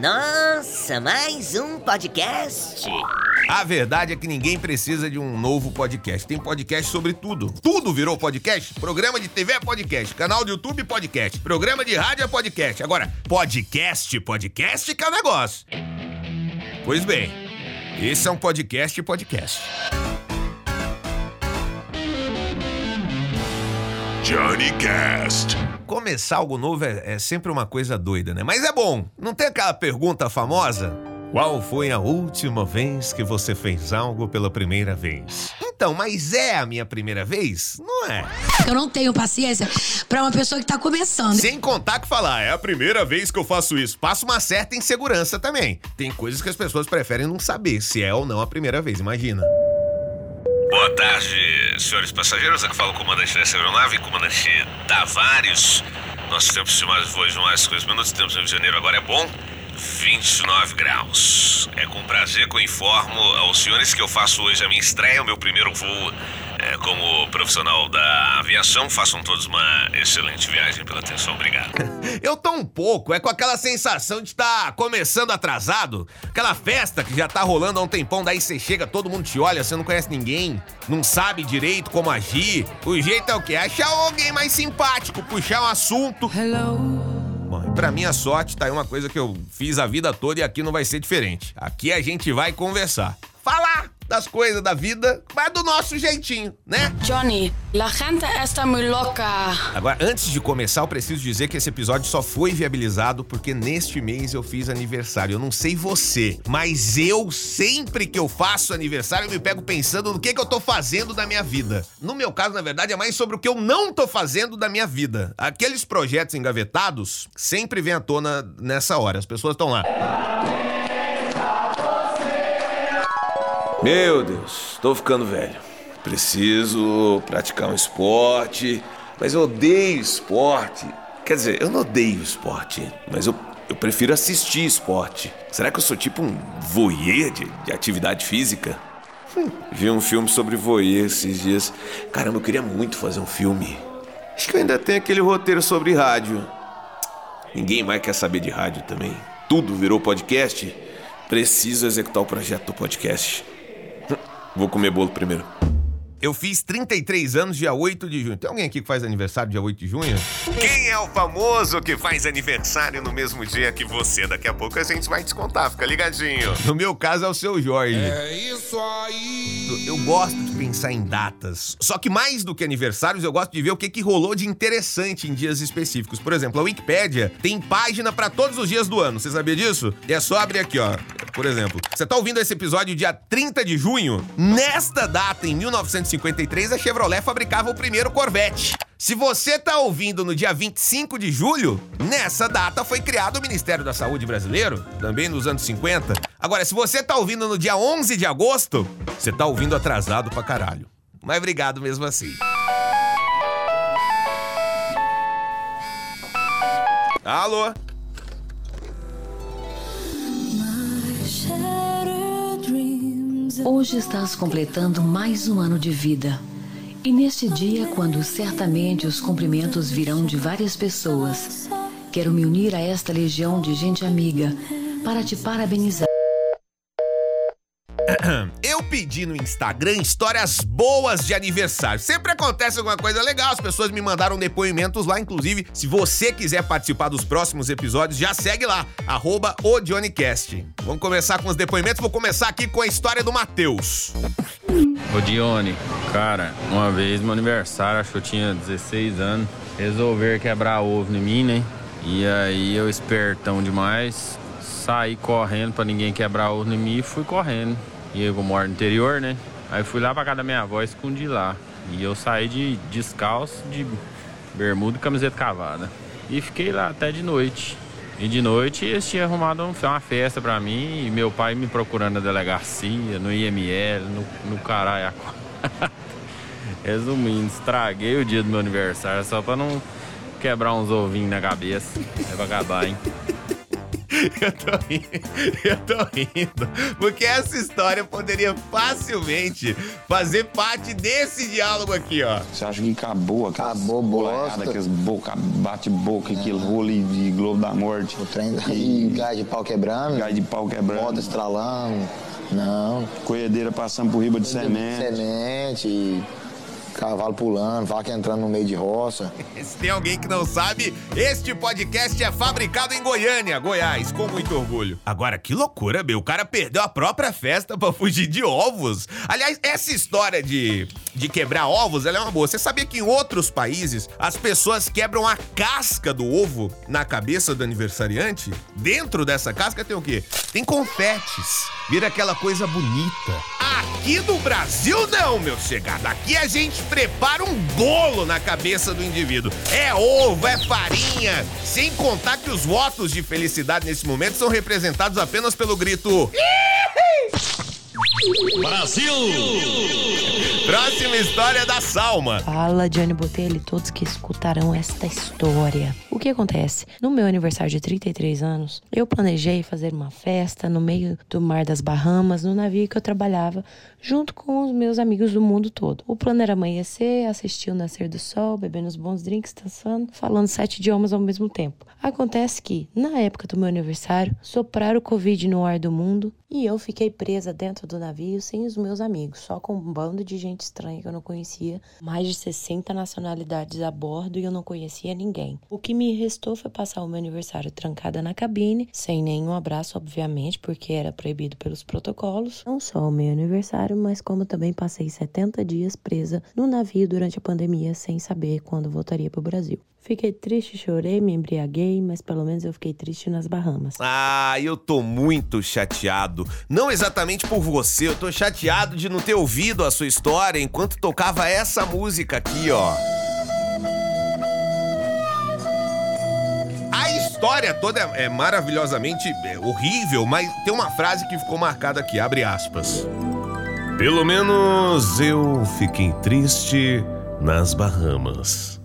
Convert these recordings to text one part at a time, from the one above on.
Nossa, mais um podcast. A verdade é que ninguém precisa de um novo podcast. Tem podcast sobre tudo. Tudo virou podcast. Programa de TV é podcast. Canal do YouTube, podcast. Programa de rádio é podcast. Agora, podcast, podcast que é o negócio. Pois bem, esse é um podcast podcast. Johnny Cast. Começar algo novo é, é sempre uma coisa doida, né? Mas é bom. Não tem aquela pergunta famosa? Qual foi a última vez que você fez algo pela primeira vez? Então, mas é a minha primeira vez? Não é. Eu não tenho paciência pra uma pessoa que tá começando. Sem contar que falar, é a primeira vez que eu faço isso. Passa uma certa insegurança também. Tem coisas que as pessoas preferem não saber se é ou não a primeira vez, imagina. Boa tarde, senhores passageiros. Aqui fala o comandante dessa aeronave, comandante Tavares. Nosso tempo estimado voo de mais 50 minutos, temos Rio de Janeiro agora é bom. 29 graus. É com prazer que eu informo aos senhores que eu faço hoje a minha estreia, o meu primeiro voo é, como profissional da aviação. Façam todos uma excelente viagem pela atenção. Obrigado. Eu tô um pouco, é com aquela sensação de estar começando atrasado. Aquela festa que já tá rolando há um tempão, daí você chega, todo mundo te olha, você não conhece ninguém, não sabe direito como agir. O jeito é o quê? Achar alguém mais simpático, puxar um assunto. E pra minha sorte, tá aí uma coisa que eu fiz a vida toda e aqui não vai ser diferente. Aqui a gente vai conversar. Falar das coisas da vida, mas do nosso jeitinho, né? Johnny, la gente está muy loca. Agora, antes de começar, eu preciso dizer que esse episódio só foi viabilizado porque neste mês eu fiz aniversário. Eu não sei você, mas eu, sempre que eu faço aniversário, eu me pego pensando no que, que eu tô fazendo da minha vida. No meu caso, na verdade, é mais sobre o que eu não tô fazendo da minha vida. Aqueles projetos engavetados sempre vêm à tona nessa hora. As pessoas estão lá. Meu Deus, tô ficando velho. Preciso praticar um esporte, mas eu odeio esporte. Quer dizer, eu não odeio esporte, mas eu, eu prefiro assistir esporte. Será que eu sou tipo um voyeur de, de atividade física? Hum, vi um filme sobre voyeur esses dias. Caramba, eu queria muito fazer um filme. Acho que eu ainda tenho aquele roteiro sobre rádio. Ninguém mais quer saber de rádio também. Tudo virou podcast. Preciso executar o projeto do podcast. Vou comer bolo primeiro. Eu fiz 33 anos dia 8 de junho. Tem alguém aqui que faz aniversário dia 8 de junho? Quem é o famoso que faz aniversário no mesmo dia que você? Daqui a pouco a gente vai descontar, fica ligadinho. No meu caso é o seu Jorge. É isso aí. Eu gosto de pensar em datas. Só que mais do que aniversários, eu gosto de ver o que, que rolou de interessante em dias específicos. Por exemplo, a Wikipédia tem página pra todos os dias do ano. Você sabia disso? E é só abrir aqui, ó. Por exemplo, você tá ouvindo esse episódio dia 30 de junho? Nesta data, em 1953, a Chevrolet fabricava o primeiro Corvette. Se você tá ouvindo no dia 25 de julho, nessa data foi criado o Ministério da Saúde brasileiro, também nos anos 50. Agora, se você tá ouvindo no dia 11 de agosto, você tá ouvindo atrasado pra caralho. Mas obrigado mesmo assim. Alô? Hoje estás completando mais um ano de vida. E neste dia, quando certamente os cumprimentos virão de várias pessoas, quero me unir a esta legião de gente amiga para te parabenizar. Eu pedi no Instagram histórias boas de aniversário. Sempre acontece alguma coisa legal, as pessoas me mandaram depoimentos lá. Inclusive, se você quiser participar dos próximos episódios, já segue lá, arroba o JohnnyCast. Vamos começar com os depoimentos. Vou começar aqui com a história do Matheus. Ô Dione, cara, uma vez meu aniversário, acho que eu tinha 16 anos, resolver quebrar ovo em mim, né? E aí eu espertão demais, saí correndo pra ninguém quebrar ovo em mim e fui correndo. E eu moro no interior, né? Aí fui lá pra casa da minha avó e escondi lá. E eu saí de descalço, de bermuda e camiseta cavada. E fiquei lá até de noite. E de noite eles tinham arrumado um- uma festa pra mim e meu pai me procurando na delegacia, no IML, no, no caralho. Resumindo, estraguei o dia do meu aniversário só pra não quebrar uns ovinhos na cabeça. É pra acabar, hein? Eu tô rindo, eu tô rindo, porque essa história poderia facilmente fazer parte desse diálogo aqui, ó. Você acha que acabou aquela Acabou bosta. aqueles boca, bate-boca, aquele rolo de Globo da Morte. O trem e gás de pau quebrando. Gás de pau quebrando. Moto estralando. Não. Colhedeira passando por riba de semente. Semente. Cavalo pulando, vaca entrando no meio de roça. Se tem alguém que não sabe, este podcast é fabricado em Goiânia, Goiás, com muito orgulho. Agora, que loucura, meu. O cara perdeu a própria festa pra fugir de ovos. Aliás, essa história de, de quebrar ovos, ela é uma boa. Você sabia que em outros países as pessoas quebram a casca do ovo na cabeça do aniversariante? Dentro dessa casca tem o quê? Tem confetes. Vira aquela coisa bonita. Aqui no Brasil, não, meu chegado. Aqui a gente prepara um bolo na cabeça do indivíduo. É ovo, é farinha. Sem contar que os votos de felicidade nesse momento são representados apenas pelo grito. Brasil! Próxima história da Salma. Fala, Johnny Botelho todos que escutarão esta história. O que acontece? No meu aniversário de 33 anos, eu planejei fazer uma festa no meio do mar das Bahamas, no navio que eu trabalhava, junto com os meus amigos do mundo todo. O plano era amanhecer, assistir o nascer do sol, bebendo os bons drinks, dançando, falando sete idiomas ao mesmo tempo. Acontece que, na época do meu aniversário, sopraram o Covid no ar do mundo e eu fiquei presa dentro do navio sem os meus amigos, só com um bando de gente estranha que eu não conhecia, mais de 60 nacionalidades a bordo e eu não conhecia ninguém. O que me restou foi passar o meu aniversário trancada na cabine, sem nenhum abraço, obviamente, porque era proibido pelos protocolos. Não só o meu aniversário, mas como também passei 70 dias presa no navio durante a pandemia sem saber quando voltaria para o Brasil. Fiquei triste, chorei, me embriaguei, mas pelo menos eu fiquei triste nas Bahamas. Ah, eu tô muito chateado. Não exatamente por você, eu tô chateado de não ter ouvido a sua história enquanto tocava essa música aqui, ó. A história toda é, é maravilhosamente é, horrível, mas tem uma frase que ficou marcada aqui, abre aspas. Pelo menos eu fiquei triste nas Bahamas.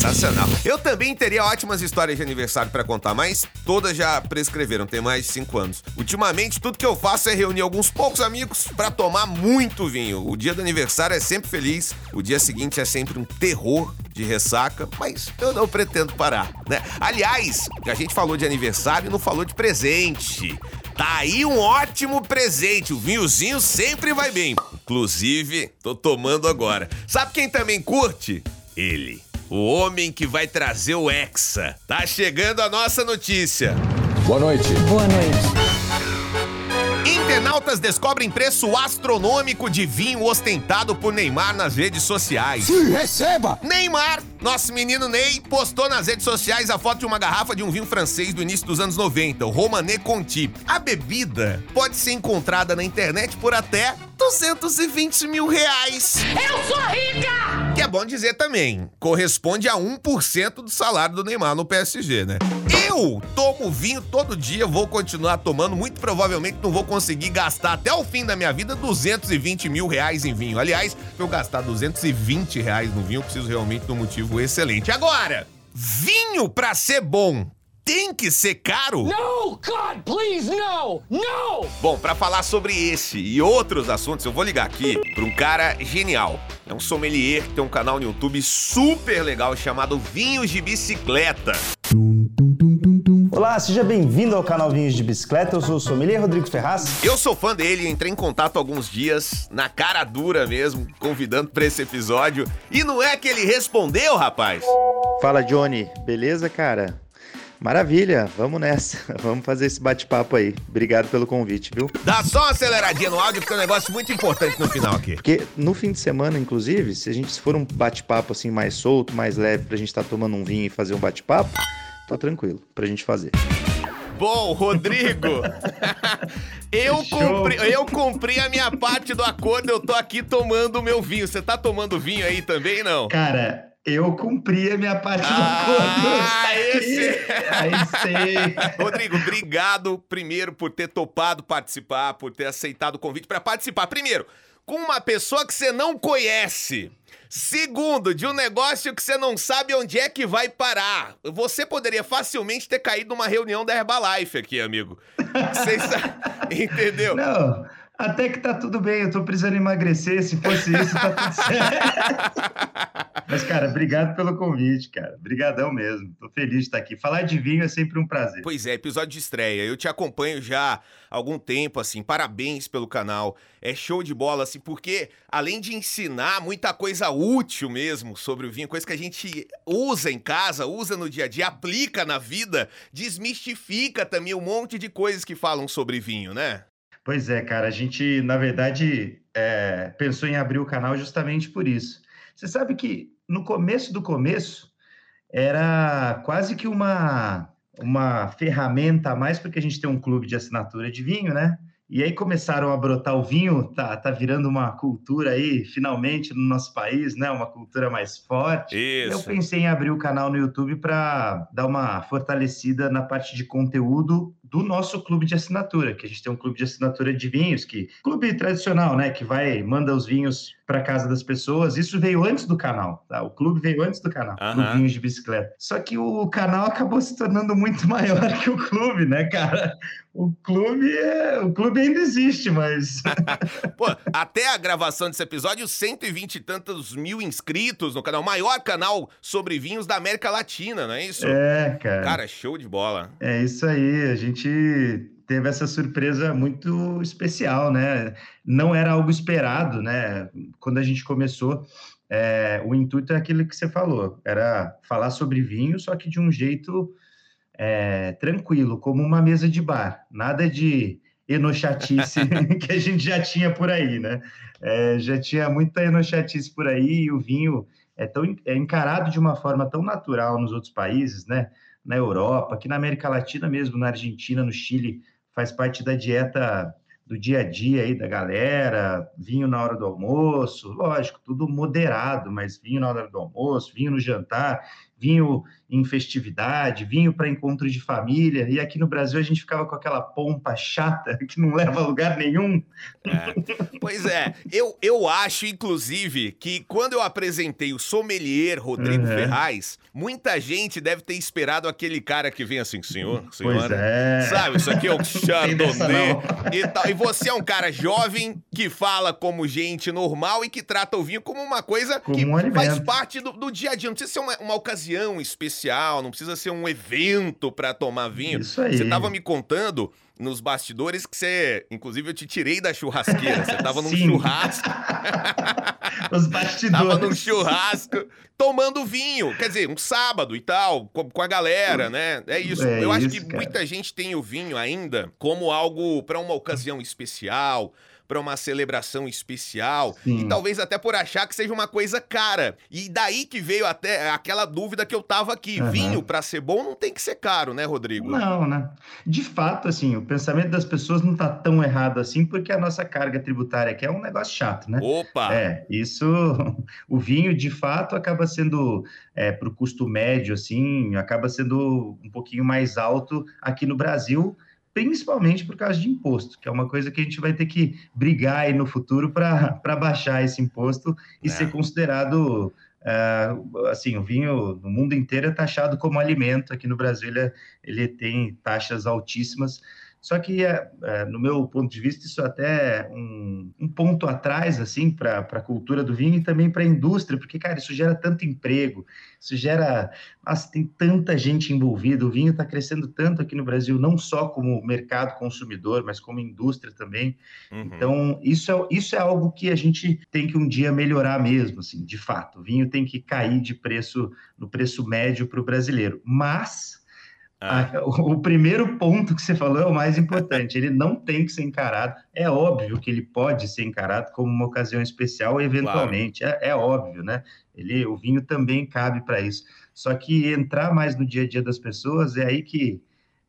Sensacional. Eu também teria ótimas histórias de aniversário para contar, mas todas já prescreveram, tem mais de 5 anos. Ultimamente, tudo que eu faço é reunir alguns poucos amigos para tomar muito vinho. O dia do aniversário é sempre feliz, o dia seguinte é sempre um terror de ressaca, mas eu não pretendo parar, né? Aliás, a gente falou de aniversário e não falou de presente. Tá aí um ótimo presente. O vinhozinho sempre vai bem. Inclusive, tô tomando agora. Sabe quem também curte? Ele. O homem que vai trazer o Hexa. Tá chegando a nossa notícia. Boa noite. Boa noite. Internautas descobrem preço astronômico de vinho ostentado por Neymar nas redes sociais. Sim, receba! Neymar, nosso menino Ney, postou nas redes sociais a foto de uma garrafa de um vinho francês do início dos anos 90, o Romané Conti. A bebida pode ser encontrada na internet por até 220 mil reais. Eu sou rica! Que é bom dizer também, corresponde a 1% do salário do Neymar no PSG, né? Eu tomo vinho todo dia, vou continuar tomando, muito provavelmente não vou conseguir gastar até o fim da minha vida 220 mil reais em vinho. Aliás, pra eu gastar 220 reais no vinho, eu preciso realmente de um motivo excelente. Agora, vinho pra ser bom tem que ser caro? No, God, please, no! No! Bom, para falar sobre esse e outros assuntos, eu vou ligar aqui para um cara genial. É um sommelier que tem um canal no YouTube super legal chamado Vinhos de Bicicleta. Olá, seja bem-vindo ao canal Vinhos de Bicicleta. Eu sou o sommelier Rodrigo Ferraz. Eu sou fã dele, entrei em contato alguns dias, na cara dura mesmo, convidando para esse episódio. E não é que ele respondeu, rapaz? Fala, Johnny. Beleza, cara? Maravilha, vamos nessa. Vamos fazer esse bate-papo aí. Obrigado pelo convite, viu? Dá só uma aceleradinha no áudio, porque é um negócio muito importante no final aqui. Porque no fim de semana, inclusive, se a gente for um bate-papo assim mais solto, mais leve, pra gente estar tá tomando um vinho e fazer um bate-papo, tá tranquilo pra gente fazer. Bom, Rodrigo, eu, cumpri, eu cumpri a minha parte do acordo, eu tô aqui tomando o meu vinho. Você tá tomando vinho aí também, não? Cara, eu cumpri a minha parte ah, do acordo. Ah, esse... Aí sei. Rodrigo, obrigado primeiro por ter topado participar, por ter aceitado o convite para participar. Primeiro, com uma pessoa que você não conhece. Segundo, de um negócio que você não sabe onde é que vai parar. Você poderia facilmente ter caído numa reunião da Herbalife aqui, amigo. Você Entendeu? Não, até que tá tudo bem, eu tô precisando emagrecer, se fosse isso, tá tudo certo. Mas, cara, obrigado pelo convite, cara. Obrigadão mesmo. Tô feliz de estar aqui. Falar de vinho é sempre um prazer. Pois é, episódio de estreia. Eu te acompanho já há algum tempo, assim. Parabéns pelo canal. É show de bola, assim, porque além de ensinar muita coisa útil mesmo sobre o vinho, coisa que a gente usa em casa, usa no dia a dia, aplica na vida, desmistifica também um monte de coisas que falam sobre vinho, né? Pois é, cara, a gente, na verdade, é, pensou em abrir o canal justamente por isso. Você sabe que no começo do começo era quase que uma, uma ferramenta a mais, porque a gente tem um clube de assinatura de vinho, né? E aí começaram a brotar o vinho, tá, tá virando uma cultura aí, finalmente, no nosso país, né? Uma cultura mais forte. Isso. Eu pensei em abrir o canal no YouTube para dar uma fortalecida na parte de conteúdo do nosso clube de assinatura, que a gente tem um clube de assinatura de vinhos, que clube tradicional, né, que vai manda os vinhos para casa das pessoas. Isso veio antes do canal, tá? O clube veio antes do canal, Aham. Clube Vinhos de Bicicleta. Só que o canal acabou se tornando muito maior que o clube, né, cara? O clube, é... o clube ainda existe, mas Pô, até a gravação desse episódio, 120 e tantos mil inscritos no canal. O maior canal sobre vinhos da América Latina, não é isso? é, cara. Cara, show de bola. É isso aí, a gente teve essa surpresa muito especial, né? Não era algo esperado, né? Quando a gente começou, é, o intuito é aquilo que você falou, era falar sobre vinho, só que de um jeito é, tranquilo, como uma mesa de bar, nada de enochatice que a gente já tinha por aí, né? É, já tinha muita enochatice por aí e o vinho é, tão, é encarado de uma forma tão natural nos outros países, né? Na Europa, aqui na América Latina mesmo, na Argentina, no Chile, faz parte da dieta do dia a dia aí da galera, vinho na hora do almoço, lógico, tudo moderado, mas vinho na hora do almoço, vinho no jantar, vinho em festividade, vinho para encontro de família. E aqui no Brasil a gente ficava com aquela pompa chata que não leva a lugar nenhum. Pois é, eu, eu acho, inclusive, que quando eu apresentei o sommelier Rodrigo Uhum. Ferraz, muita gente deve ter esperado aquele cara que vem assim, senhor, senhora. Pois é. Sabe, isso aqui é o Chardonnay e tal. E você é um cara jovem que fala como gente normal e que trata o vinho como uma coisa Como que um faz parte do, do dia a dia. Não precisa ser uma, uma ocasião especial, não precisa ser um evento pra tomar vinho. Isso aí. Você tava me contando nos bastidores que você, inclusive eu te tirei da churrasqueira. Você tava num churrasco. Os Tava bastidores. num churrasco tomando vinho. Quer dizer, um sábado e tal, com, a galera, né? É isso. É Eu acho isso, que cara. muita gente tem o vinho ainda como algo pra uma ocasião especial. Pra uma celebração especial. Sim. E talvez até por achar que seja uma coisa cara. E daí que veio até aquela dúvida que eu tava aqui. Aham. Vinho, pra ser bom, não tem que ser caro, né, Rodrigo? Não, né? De fato, assim, o pensamento das pessoas não tá tão errado assim, porque a nossa carga tributária aqui é um negócio chato, né? Opa! É, isso, o vinho de fato acaba sendo, é, para o custo médio, assim, acaba sendo um pouquinho mais alto aqui no Brasil, principalmente por causa de imposto, que é uma coisa que a gente vai ter que brigar aí no futuro para baixar esse imposto e É. ser considerado. é, assim, o vinho no mundo inteiro é taxado como alimento. Aqui no Brasil ele, é- ele tem taxas altíssimas. Só que, é, é, no meu ponto de vista, isso até é um, um ponto atrás, assim, para a cultura do vinho e também para a indústria, porque, cara, isso gera tanto emprego, isso gera. Nossa, tem tanta gente envolvida. O vinho está crescendo tanto aqui no Brasil, não só como mercado consumidor, mas como indústria também. Uhum. Então, isso é, isso é algo que a gente tem que um dia melhorar mesmo, assim, de fato. O vinho tem que cair de preço, no preço médio para o brasileiro. Mas. Ah. a- o, o primeiro ponto que você falou é o mais importante. Ele não tem que ser encarado. É óbvio que ele pode ser encarado como uma ocasião especial, eventualmente. É, é óbvio, né? Ele, o vinho também cabe para isso. Só que entrar mais no dia a dia das pessoas é aí que,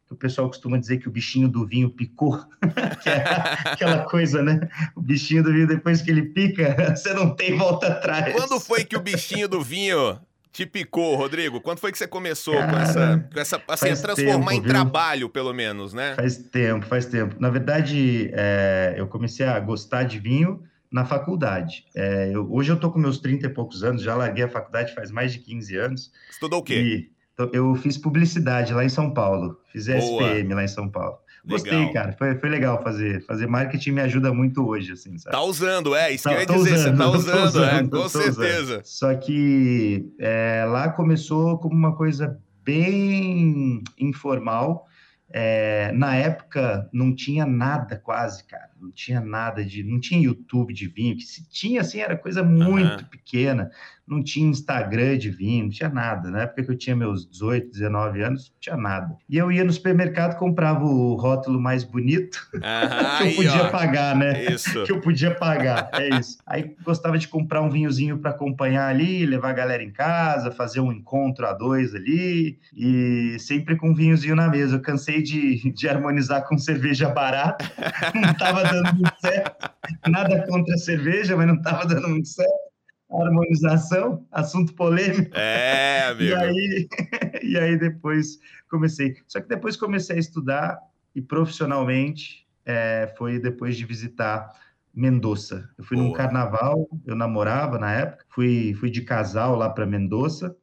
que o pessoal costuma dizer que o bichinho do vinho picou, que é aquela coisa, né? O bichinho do vinho, depois que ele pica, você não tem volta atrás. Quando foi que o bichinho do vinho te picou, Rodrigo? Quando foi que você começou com Cara, essa, com essa assim, transformar tempo, em viu? trabalho, pelo menos, né? Faz tempo, faz tempo. Na verdade, é, eu comecei a gostar de vinho na faculdade. É, eu, hoje eu tô com meus 30 e poucos anos, já larguei a faculdade faz mais de 15 anos. Estudou o quê? E, então, eu fiz publicidade lá em São Paulo, fiz Boa. SPM lá em São Paulo. Gostei, Legal. cara. Foi, foi legal fazer. Fazer marketing me ajuda muito hoje, assim, sabe? Tá usando, é, isso que eu ia Tô dizer, você tá tô usando, é, com certeza. usando. Só que é, lá começou como uma coisa bem informal. É, na época não tinha nada quase, cara. Não tinha nada de. Não tinha YouTube de vinho. Que se tinha, assim, era coisa muito pequena. Não tinha Instagram de vinho, não tinha nada. Na época que eu tinha meus 18, 19 anos, não tinha nada. E eu ia no supermercado, comprava o rótulo mais bonito, Aham, que eu aí, podia ó. pagar, né? Isso. que eu podia pagar, é isso. Aí gostava de comprar um vinhozinho para acompanhar ali, levar a galera em casa, fazer um encontro a dois ali, e sempre com um vinhozinho na mesa. Eu cansei de, de harmonizar com cerveja barata, não estava dando muito certo. Nada contra a cerveja, mas não estava dando muito certo. Harmonização, assunto polêmico. É, amigo. E aí, e aí depois comecei. Só que depois comecei a estudar e profissionalmente é, foi depois de visitar Mendoza. Eu fui num Boa. carnaval, eu namorava na época, fui, fui de casal lá para Mendoza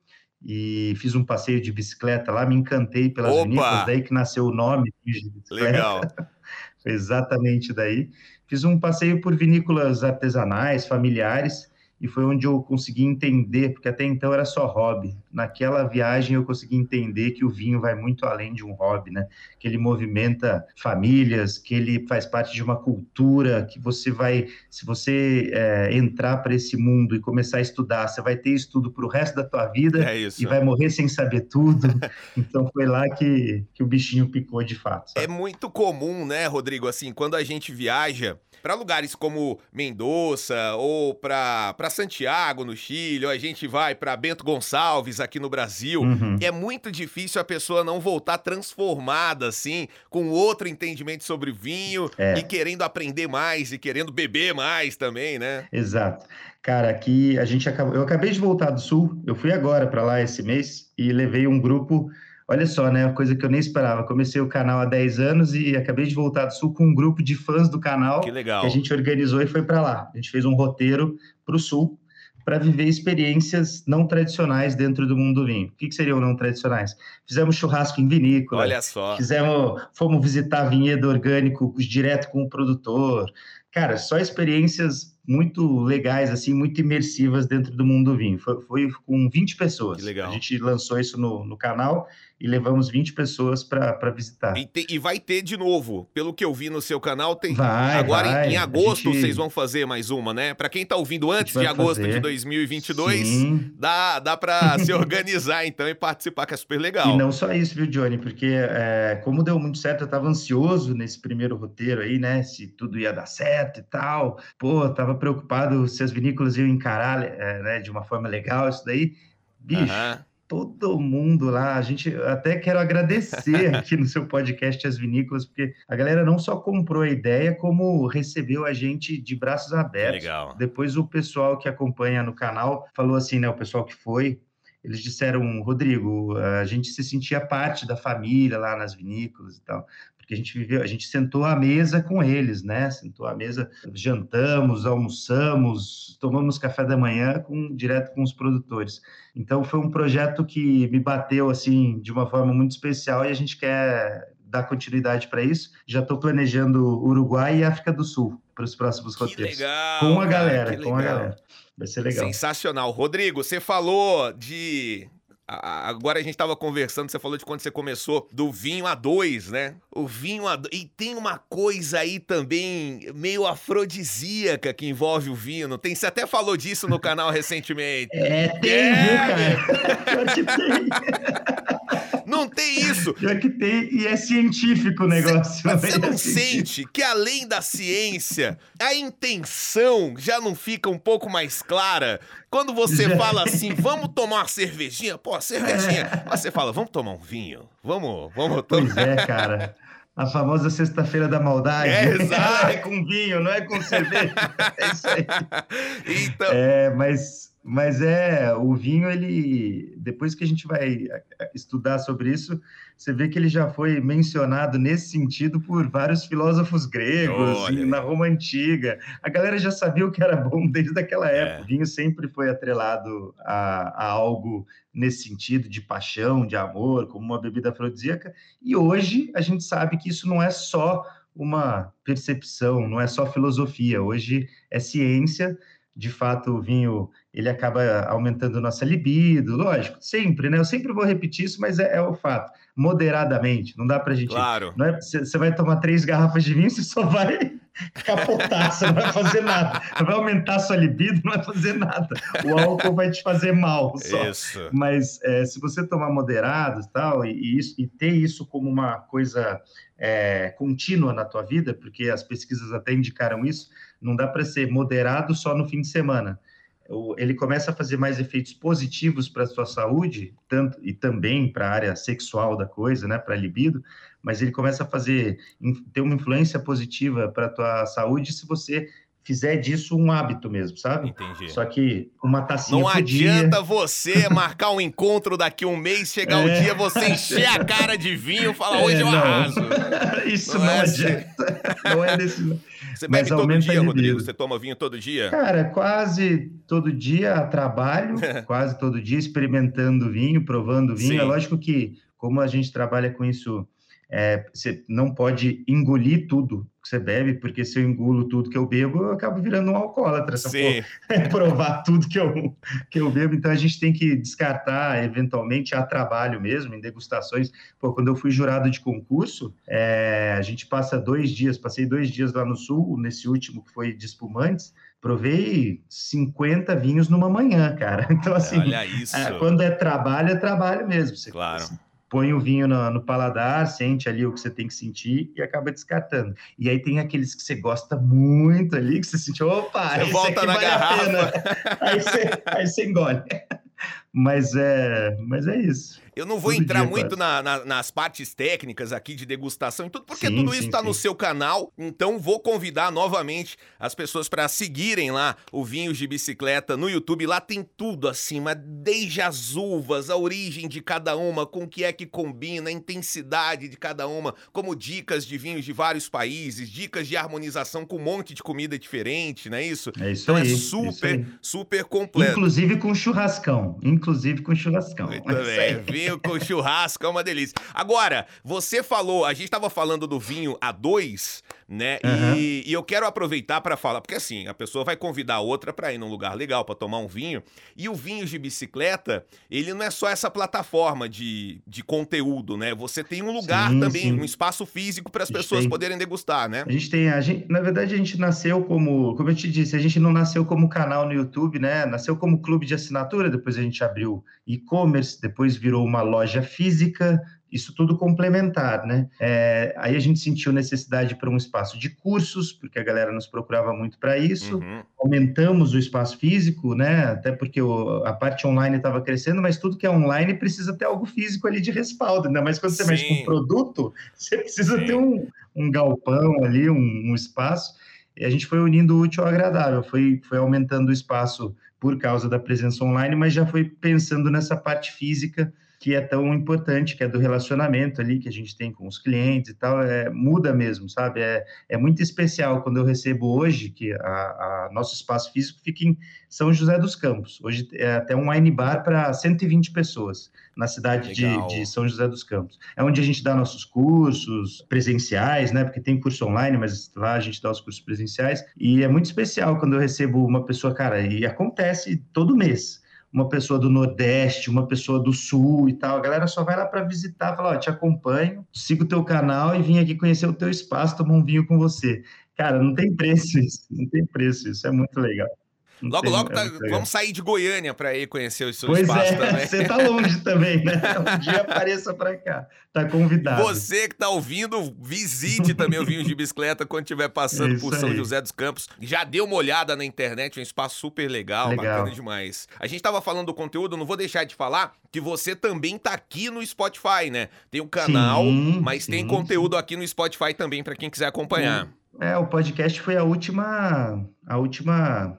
e fiz um passeio de bicicleta lá, me encantei pelas Opa! vinícolas, daí que nasceu o nome de bicicleta. Legal. Exatamente daí. Fiz um passeio por vinícolas artesanais, familiares, e foi onde eu consegui entender, porque até então era só hobby. Naquela viagem eu consegui entender que o vinho vai muito além de um hobby, né? Que ele movimenta famílias, que ele faz parte de uma cultura, que você vai, se você é, entrar para esse mundo e começar a estudar, você vai ter estudo para o resto da tua vida É isso. e vai morrer sem saber tudo. então foi lá que, que o bichinho picou de fato. sabe? É muito comum, né, Rodrigo, assim, quando a gente viaja para lugares como Mendoza ou para Santiago, no Chile, ou a gente vai para Bento Gonçalves aqui no Brasil, Uhum. é muito difícil a pessoa não voltar transformada, assim, com outro entendimento sobre vinho É. e querendo aprender mais e querendo beber mais também, né? Exato. Cara, aqui a gente acabou. Eu acabei de voltar do Sul, eu fui agora para lá esse mês e levei um grupo. Olha só, né? Uma coisa que eu nem esperava. Comecei o canal há 10 anos e acabei de voltar do Sul com um grupo de fãs do canal. Que legal. Que a gente organizou e foi para lá. A gente fez um roteiro para o Sul para viver experiências não tradicionais dentro do mundo do vinho. O que, que seriam não tradicionais? Fizemos churrasco em vinícola. Olha só. Fizemos, fomos visitar vinhedo orgânico direto com o produtor. Cara, só experiências muito legais, assim, muito imersivas dentro do mundo do vinho. Foi, foi com 20 pessoas. Que legal. A gente lançou isso no, no canal e levamos 20 pessoas para visitar. E, te- e vai ter de novo, pelo que eu vi no seu canal, tem. Vai, Agora em- vai. em A agosto gente- vocês vão fazer mais uma, né? Pra quem tá ouvindo antes de agosto de fazer. 2022, Sim. dá, dá pra se organizar então e participar, que é super legal. E não só isso, viu, Johnny? Porque é, como deu muito certo, eu estava ansioso nesse primeiro roteiro aí, né? Se tudo ia dar certo e tal. Pô, tava preocupado se as vinícolas iam encarar é, né, de uma forma legal isso daí. Bicho. Todo mundo lá, a gente até quero agradecer aqui no seu podcast as vinícolas, porque a galera não só comprou a ideia, como recebeu a gente de braços abertos. Legal. Depois o pessoal que acompanha no canal falou assim, né? O pessoal que foi, eles disseram, Rodrigo, a gente se sentia parte da família lá nas vinícolas e tal, porque a gente viveu, a gente sentou à mesa com eles, né? Sentou à mesa, jantamos, almoçamos, tomamos café da manhã com direto com os produtores. Então foi um projeto que me bateu assim de uma forma muito especial e a gente quer dar continuidade para isso. Já estou planejando Uruguai e África do Sul para os próximos roteiros. legal, com a cara, galera, que com a legal. galera. Vai ser legal. Sensacional. Rodrigo, você falou de. Agora a gente tava conversando, você falou de quando você começou do vinho a dois, né? O vinho a dois. E tem uma coisa aí também meio afrodisíaca que envolve o vinho. Tem, você até falou disso no canal recentemente. É, tem, É, viu, cara? Não tem isso. Pior que tem, e é científico o negócio. Mas você é não sente que além da ciência, a intenção já não fica um pouco mais clara? Quando você Já. fala assim, vamos tomar uma cervejinha, pô, cervejinha. Mas você fala, vamos tomar um vinho? Vamos, vamos tomar. Pois é, cara. A famosa sexta-feira da maldade. É, exato. é com vinho, não é com cerveja. É isso aí. Então, É, mas, Mas é, o vinho, ele, depois que a gente vai estudar sobre isso, você vê que ele já foi mencionado nesse sentido por vários filósofos gregos, Olha. na Roma Antiga. A galera já sabia o que era bom desde aquela É. época. O vinho sempre foi atrelado a, a algo nesse sentido de paixão, de amor, como uma bebida afrodisíaca. E hoje a gente sabe que isso não é só uma percepção, não é só filosofia. Hoje é ciência. De fato, o vinho ele acaba aumentando nossa libido, lógico, sempre, né? Eu sempre vou repetir isso, mas é, é o fato. Moderadamente, não dá pra gente. Claro. Não é, você você vai tomar três garrafas de vinho, você só vai capotar, você não vai fazer nada. Não vai aumentar sua libido, não vai fazer nada. O álcool vai te fazer mal só. Isso. Mas é, se você tomar moderado e tal, e, e isso, e ter isso como uma coisa é, contínua na tua vida, porque as pesquisas até indicaram isso, não dá para ser moderado só no fim de semana. Ele começa a fazer mais efeitos positivos para a sua saúde, tanto e também para a área sexual da coisa, né, para a libido, mas ele começa a fazer ter uma influência positiva para a tua saúde se você fizer disso um hábito mesmo, sabe? Entendi. Só que uma tacinha Não por dia. adianta você marcar um encontro daqui um mês, chegar o É. dia, você encher a cara de vinho e falar, hoje É, eu não. arraso. Isso Não não, é assim. adianta. Não é desse. Você Mas bebe todo aumenta a dia. Rodrigo? Você toma vinho todo dia? Cara, quase todo dia trabalho, quase todo dia experimentando vinho, provando vinho. Sim. É lógico que, como a gente trabalha com isso, é, você não pode engolir tudo que você bebe, porque se eu engulo tudo que eu bebo, eu acabo virando um alcoólatra. Se eu Sim. for provar tudo que eu, que eu bebo, então a gente tem que descartar, eventualmente, a trabalho mesmo, em degustações. Pô, quando eu fui jurado de concurso, é, a gente passa dois dias, passei dois dias lá no Sul, nesse último que foi de espumantes, provei 50 vinhos numa manhã, cara. Então, assim, Olha isso. é, quando é trabalho, é trabalho mesmo. Você Claro. Põe o vinho no, no paladar, sente ali o que você tem que sentir e acaba descartando. E aí tem aqueles que você gosta muito ali, que você sente, opa, Você volta na vale a garrafa. pena. Aí você, aí você engole. Mas é, mas é isso. Eu não vou Todo entrar dia, muito na- na- nas partes técnicas aqui de degustação e tudo, porque Sim, tudo isso tá no seu canal. Então vou convidar novamente as pessoas para seguirem lá o Vinhos de Bicicleta no YouTube. Lá tem tudo mas desde as uvas, a origem de cada uma, com o que é que combina, a intensidade de cada uma, como dicas de vinhos de vários países, dicas de harmonização com um monte de comida diferente, não é isso? É isso então aí, é super, super completo. Inclusive com churrascão. Inclusive com churrascão. Muito É bem. Vinho com churrasco é uma delícia. Agora, você falou, a gente tava falando do vinho A2, né? Aham. E, e eu quero aproveitar para falar, porque assim, a pessoa vai convidar outra para ir num lugar legal, para tomar um vinho. E o vinho de bicicleta, ele não é só essa plataforma de, de conteúdo, né? Você tem um lugar Sim, também, sim. um espaço físico para as pessoas tem. poderem degustar, né? A gente tem, a gente, na verdade, a gente nasceu como, como eu te disse, a gente não nasceu como canal no YouTube, né? Nasceu como clube de assinatura, depois a gente abriu e-commerce, depois virou uma loja física, isso tudo complementar, né? É, aí a gente sentiu necessidade para um espaço de cursos, porque a galera nos procurava muito para isso. Uhum. Aumentamos o espaço físico, né? Até porque o- a parte online estava crescendo, mas tudo que é online precisa ter algo físico ali de respaldo, ainda mais quando você mexe Sim. com produto, você precisa Sim. ter um, um galpão ali, um, um espaço. E a gente foi unindo o útil ao agradável, foi, foi aumentando o espaço por causa da presença online, mas já foi pensando nessa parte física que é tão importante, que é do relacionamento ali que a gente tem com os clientes e tal, é, muda mesmo, sabe? É, é muito especial quando eu recebo hoje, que a, a nosso espaço físico fica em São José dos Campos. Hoje é até um wine bar para 120 pessoas na cidade de, de São José dos Campos. É onde a gente dá nossos cursos presenciais, né? Porque tem curso online, mas lá a gente dá os cursos presenciais. E é muito especial quando eu recebo uma pessoa, cara, e acontece todo mês. Uma pessoa do Nordeste, uma pessoa do Sul e tal. A galera só vai lá para visitar, fala, ó, te acompanho, sigo o teu canal e vim aqui conhecer o teu espaço, tomar um vinho com você. Cara, não tem preço isso, não tem preço isso, é muito legal. Logo, tem- logo é tá- vamos sair de Goiânia para ir conhecer o seu Pois espaço é, também. você tá longe também, né? Um dia apareça para cá, tá convidado. Você que tá ouvindo, visite também o Vinhos de Bicicleta quando estiver passando É isso por São aí. José dos Campos. Já deu uma olhada na internet, um espaço super legal, Legal. bacana demais. A gente tava falando do conteúdo, não vou deixar de falar que você também tá aqui no Spotify, né? Tem o canal, Sim, mas tem sim, conteúdo aqui no Spotify também para quem quiser acompanhar. É, o podcast foi a última, a última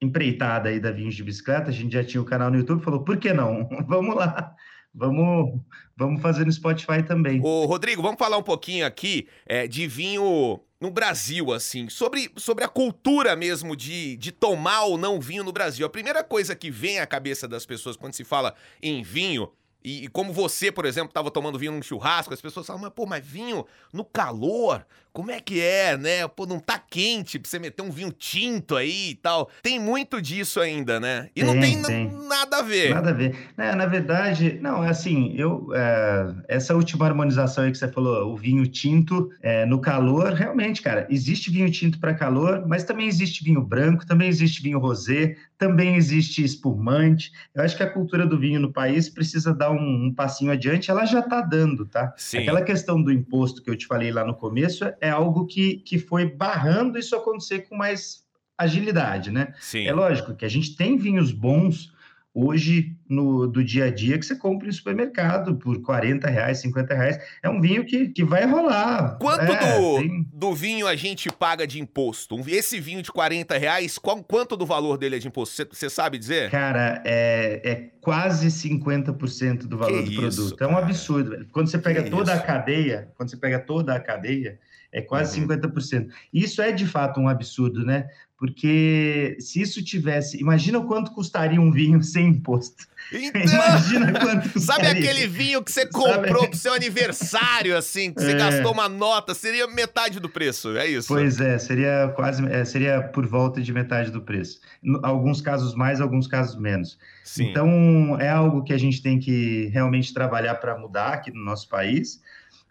empreitada aí da Vinhos de Bicicleta, a gente já tinha o canal no YouTube, falou, por que não? vamos lá, vamos, vamos fazer no Spotify também. Ô, Rodrigo, vamos falar um pouquinho aqui é, de vinho no Brasil, assim, sobre, sobre a cultura mesmo de, de tomar ou não vinho no Brasil. A primeira coisa que vem à cabeça das pessoas quando se fala em vinho e, e, como você, por exemplo, estava tomando vinho num churrasco, as pessoas falam, mas pô, mas vinho no calor, como é que é, né? Pô, não tá quente pra você meter um vinho tinto aí e tal. Tem muito disso ainda, né? E tem, não tem, tem, nada a ver. Nada a ver. É, na verdade, não, é assim, eu. É, essa última harmonização aí que você falou, o vinho tinto é, no calor, realmente, cara, existe vinho tinto para calor, mas também existe vinho branco, também existe vinho rosé, também existe espumante. Eu acho que a cultura do vinho no país precisa dar um, um passinho adiante, ela já está dando, tá? Sim. Aquela questão do imposto que eu te falei lá no começo é algo que, que foi barrando isso acontecer com mais agilidade, né? Sim. É lógico que a gente tem vinhos bons hoje no, do dia a dia que você compra em supermercado por 40 reais, 50 reais. É um vinho que, que vai rolar. Quanto é, do, tem... do vinho a gente paga de imposto? Esse vinho de 40 reais, qual, quanto do valor dele é de imposto? Você sabe dizer? Cara, é, é quase 50% do valor que do produto. É um absurdo. Quando você pega que toda isso. a cadeia, quando você pega toda a cadeia, é quase uhum. 50%. Isso é de fato um absurdo, né? Porque se isso tivesse. Imagina o quanto custaria um vinho sem imposto. Então, imagina quanto custaria. Sabe aquele vinho que você comprou Sabe? pro seu aniversário, assim, que você é. gastou uma nota? Seria metade do preço, é isso? Pois é, seria quase. É, seria por volta de metade do preço. Em alguns casos mais, alguns casos menos. Sim. Então, é algo que a gente tem que realmente trabalhar para mudar aqui no nosso país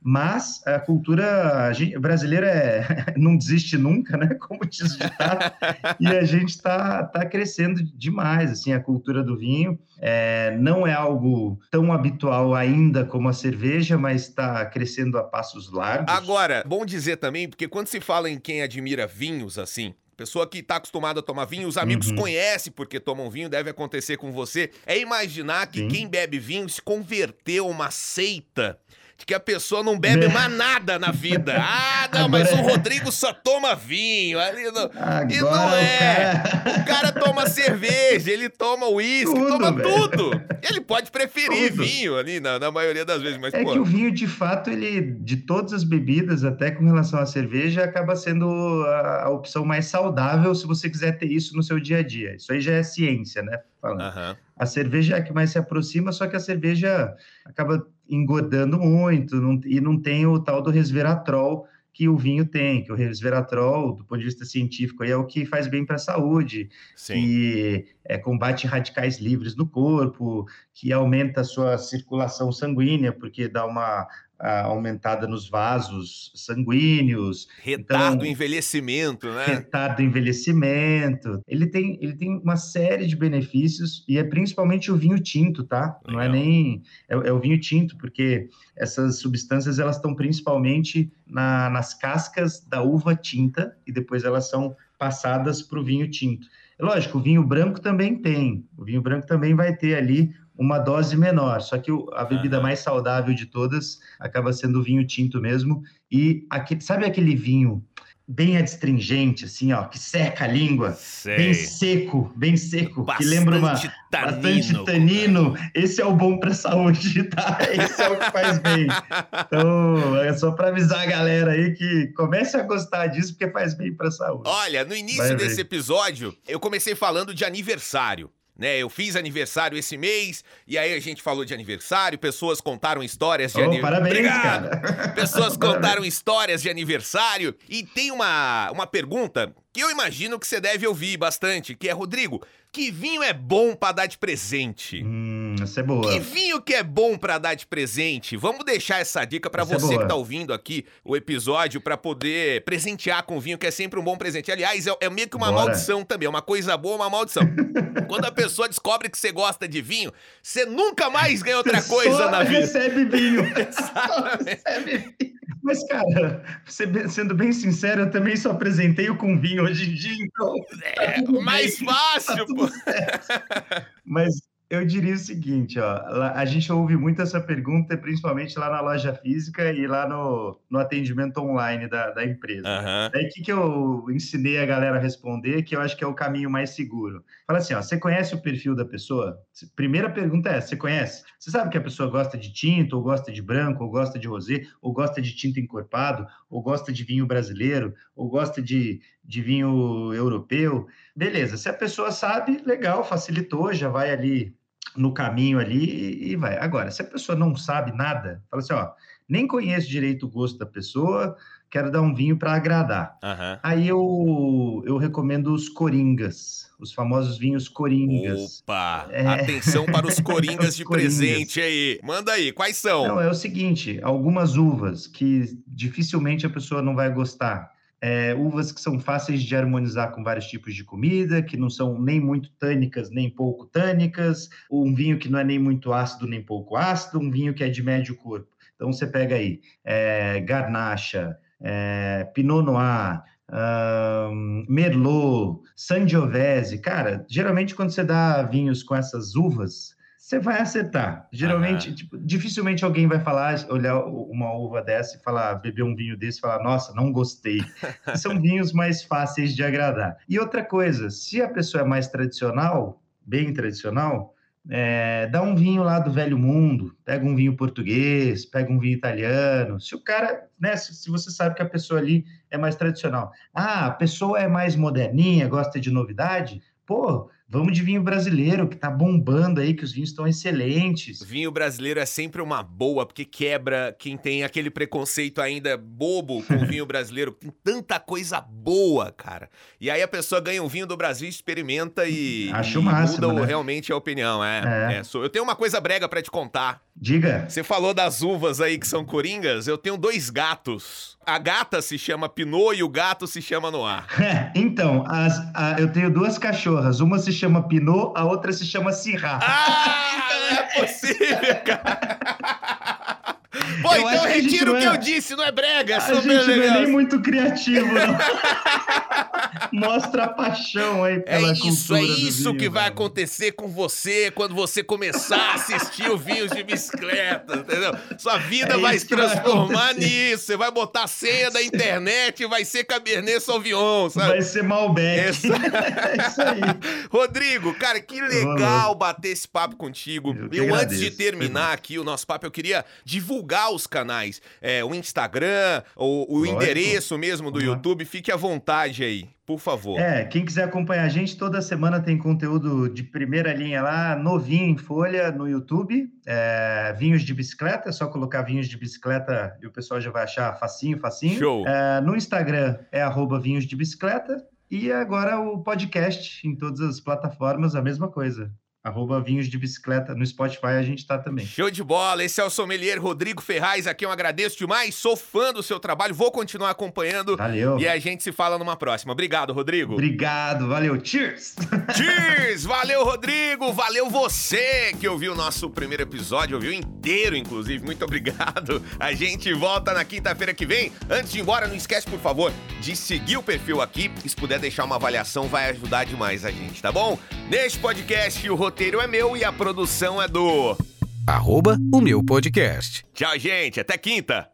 mas a cultura brasileira é, não desiste nunca, né? Como diz o ditado, e a gente está tá crescendo demais, assim, a cultura do vinho é, não é algo tão habitual ainda como a cerveja, mas está crescendo a passos largos. Agora, bom dizer também, porque quando se fala em quem admira vinhos, assim, Pessoa que está acostumada a tomar vinho, os amigos Uhum. conhecem porque tomam vinho, deve acontecer com você. É imaginar que Sim. quem bebe vinho se converteu a uma seita de que a pessoa não bebe Né? mais nada na vida. Ah, não, mas o Agora- Rodrigo só toma vinho. Ali não... E não Agora o é. cara- O cara toma cerveja, ele toma uísque, toma velho. tudo. Ele pode preferir Tudo. vinho ali na, na maioria das vezes, mas É pô. que o vinho, de fato, ele, de todas as bebidas, até com relação à cerveja, acaba sendo a, a opção mais saudável se você quiser ter isso no seu dia a dia. Isso aí já é ciência, né? Falando. Aham. A cerveja é a que mais se aproxima, só que a cerveja acaba engordando muito não- e não tem o tal do resveratrol que o vinho tem, que o resveratrol, do ponto de vista científico, é o que faz bem para a saúde, Sim. que é, combate radicais livres no corpo, que aumenta a sua circulação sanguínea, porque dá uma aumentada nos vasos sanguíneos, Retardo Então, envelhecimento, né? retarda o envelhecimento. Ele tem, ele tem uma série de benefícios e é principalmente o vinho tinto, tá? Não é Legal. nem é, é o vinho tinto, porque essas substâncias elas estão principalmente na- nas cascas da uva tinta e depois elas são passadas para o vinho tinto. É lógico, o vinho branco também tem. O vinho branco também vai ter ali uma dose menor, só que a bebida mais saudável de todas acaba sendo o vinho tinto mesmo. E sabe aquele vinho bem adstringente, assim, ó, que seca a língua, Sei. bem seco, bem seco, que lembra uma Bastante bastante tanino, tanino. Esse é o bom para saúde, tá? Esse é o que faz bem. Então, é só para avisar a galera aí que comece a gostar disso porque faz bem para saúde. Olha, no início Vai ver. desse episódio, eu comecei falando de aniversário. Né, eu fiz aniversário esse mês, e aí a gente falou de aniversário, pessoas contaram histórias de Oh, aniversário. parabéns, cara. Pessoas Parabéns. contaram histórias de aniversário. E tem uma, uma pergunta que eu imagino que você deve ouvir bastante, que é, Rodrigo, que vinho é bom pra dar de presente? Hum, essa é boa. Que vinho que é bom pra dar de presente? Vamos deixar essa dica pra Essa é você boa. que tá ouvindo aqui o episódio pra poder presentear com vinho, que é sempre um bom presente. Aliás, é, é meio que uma Bora. maldição também, é uma coisa boa, uma maldição. Quando a pessoa descobre que você gosta de vinho, você nunca mais ganha outra coisa na vida. recebe vinho. Só recebe vinho. Mas, cara, sendo bem sincero, eu também só apresentei o com vinho hoje em dia, então. É mais fácil, pô. Mas Eu diria o seguinte, ó, a gente ouve muito essa pergunta, principalmente lá na loja física e lá no, no atendimento online da, da empresa. Aham. Aí o que, que eu ensinei a galera a responder, que eu acho que é o caminho mais seguro. Fala assim, ó, você conhece o perfil da pessoa? Primeira pergunta é, você conhece? Você sabe que a pessoa gosta de tinto, ou gosta de branco, ou gosta de rosé, ou gosta de tinto encorpado, ou gosta de vinho brasileiro, ou gosta de, de vinho europeu? Beleza, se a pessoa sabe, legal, facilitou, já vai ali no caminho ali e, vai. Agora, se a pessoa não sabe nada, fala assim, ó, nem conheço direito o gosto da pessoa, quero dar um vinho para agradar. Aham. Aí eu, eu recomendo os coringas, os famosos vinhos coringas. Opa! É. Atenção para os coringas Os de coringas. presente aí. Manda aí, quais são? Não, é o seguinte, algumas uvas que dificilmente a pessoa não vai gostar. É, uvas que são fáceis de harmonizar com vários tipos de comida, que não são nem muito tânicas, nem pouco tânicas, um vinho que não é nem muito ácido, nem pouco ácido, um vinho que é de médio corpo. Então você pega aí é, Garnacha, é, Pinot Noir, ahn, Merlot, Sangiovese. Cara, geralmente quando você dá vinhos com essas uvas, você vai acertar. Geralmente, tipo, dificilmente alguém vai falar, olhar uma uva dessa e falar, beber um vinho desse e falar, nossa, não gostei. São vinhos mais fáceis de agradar. E outra coisa, se a pessoa é mais tradicional, bem tradicional, é, dá um vinho lá do velho mundo, pega um vinho português, pega um vinho italiano. Se o cara, né, se, se você sabe que a pessoa ali é mais tradicional, ah, a pessoa é mais moderninha, gosta de novidade, pô, vamos de vinho brasileiro que tá bombando aí, que os vinhos estão excelentes. Vinho brasileiro é sempre uma boa, porque quebra quem tem aquele preconceito ainda bobo com o vinho brasileiro. Tem tanta coisa boa, cara. E aí a pessoa ganha um vinho do Brasil, experimenta e, Acho e máximo, muda né? realmente a opinião. É, É. é, sou- eu tenho uma coisa brega pra te contar. Diga. Você falou das uvas aí que são coringas. Eu tenho dois gatos. A gata se chama Pinot e o gato se chama Noir. Então, as- a- eu tenho duas cachorras. Uma se chama Pinot, a outra se chama Syrah. Ah, não é possível, cara. Pô, Eu então retiro o que é- eu disse, não é brega, é A gente não é nem muito criativo, não. Mostra a paixão aí É pela isso, cultura é isso vinho, que vai né? acontecer com você quando você começar a assistir o Vinhos de Bicicleta, entendeu? Sua vida É vai isso se vai transformar acontecer. nisso. Você vai botar a senha da internet e vai ser Cabernet Sauvignon, sabe? Vai ser Malbec. Essa- é isso aí. Rodrigo, cara, que legal bater esse papo contigo. Eu Eu, antes de terminar aqui o nosso papo, eu queria divulgar os canais. É, o Instagram, o, o endereço mesmo do lá. YouTube. Fique à vontade aí, por favor. É, quem quiser acompanhar a gente, toda semana tem conteúdo de primeira linha lá, novinho em folha no YouTube. É, vinhos de bicicleta, é só colocar vinhos de bicicleta e o pessoal já vai achar facinho, facinho. Show. É, no Instagram é arroba vinhos de bicicleta. E agora o podcast em todas as plataformas, a mesma coisa. Arroba vinhos de bicicleta. No Spotify a gente tá também. Show de bola, esse é o sommelier Rodrigo Ferraz, aqui eu agradeço demais, sou fã do seu trabalho, vou continuar acompanhando. Valeu. E a gente se fala numa próxima. Obrigado, Rodrigo. Obrigado, valeu. Cheers! Cheers! Valeu, Rodrigo! Valeu você que ouviu o nosso primeiro episódio, ouviu inteiro, inclusive. Muito obrigado. A gente volta na quinta-feira que vem. Antes de ir embora, não esquece, por favor, de seguir o perfil aqui. Se puder deixar uma avaliação, vai ajudar demais a gente, tá bom? Neste podcast, o roteiro é meu e a produção é do. Arroba o meu podcast. Tchau, gente. Até quinta.